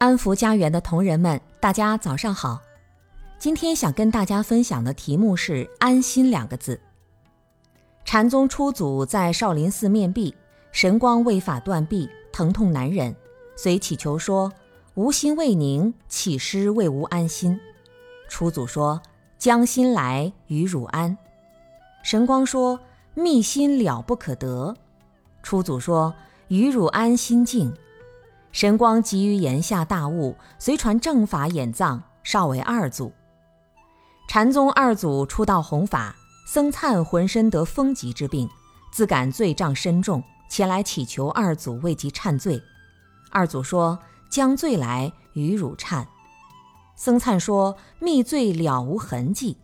安福家园的同仁们，大家早上好。今天想跟大家分享的题目是“安心”两个字。禅宗初祖在少林寺面壁，神光为法断臂，疼痛难忍，遂祈求说：“无心未宁，岂师为吾安心？”初祖说：“将心来，与汝安。”神光说：“密心了不可得。”初祖说：“与汝安心静。”神光急于言下大悟，随传正法演藏，少为二祖。禅宗二祖出道弘法，僧璨浑身得风疾之病，自感罪障深重，前来祈求二祖为其忏罪。二祖说：“将罪来，与汝忏。”僧璨说：“密罪了无痕迹。”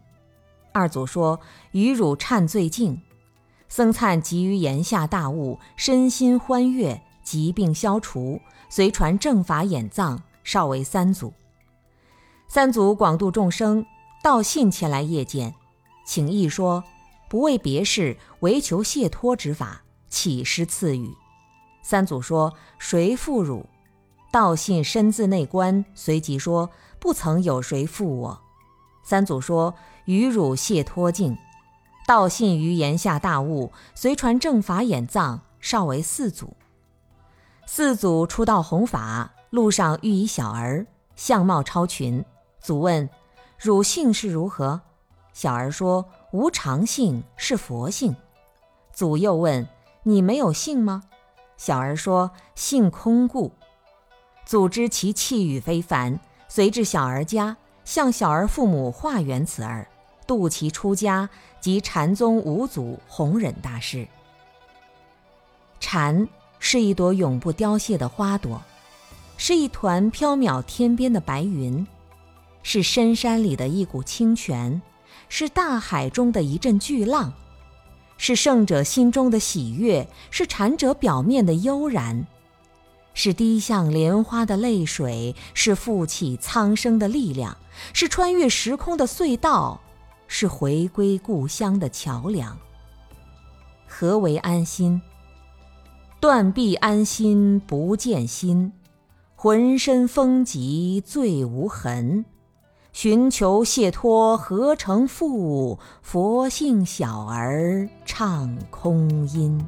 二祖说：“与汝忏罪净。”僧璨急于言下大悟，身心欢悦，疾病消除。随传正法演藏，少为三祖。三祖广度众生，道信前来谒见，请意说：“不为别事，唯求解脱之法，岂施赐予？”三祖说：“谁负汝？”道信身自内观，随即说：“不曾有谁负我。”三祖说：“与汝谢脱境。”道信于言下大悟，随传正法演藏，少为四祖。四祖出道弘法，路上遇一小儿，相貌超群。祖问：“汝姓是如何？”小儿说：“无常姓，是佛姓。”祖又问：“你没有姓吗？”小儿说：“姓空故。”祖知其气宇非凡，随至小儿家，向小儿父母化缘此儿，度其出家，即禅宗五祖弘忍大师。禅。是一朵永不凋谢的花朵，是一团飘渺天边的白云，是深山里的一股清泉，是大海中的一阵巨浪，是圣者心中的喜悦，是禅者表面的悠然，是滴向莲花的泪水，是负起苍生的力量，是穿越时空的隧道，是回归故乡的桥梁。何为安心？断臂安心不见心，浑身风疾醉无痕。寻求解脱何成负？佛性小儿唱空音。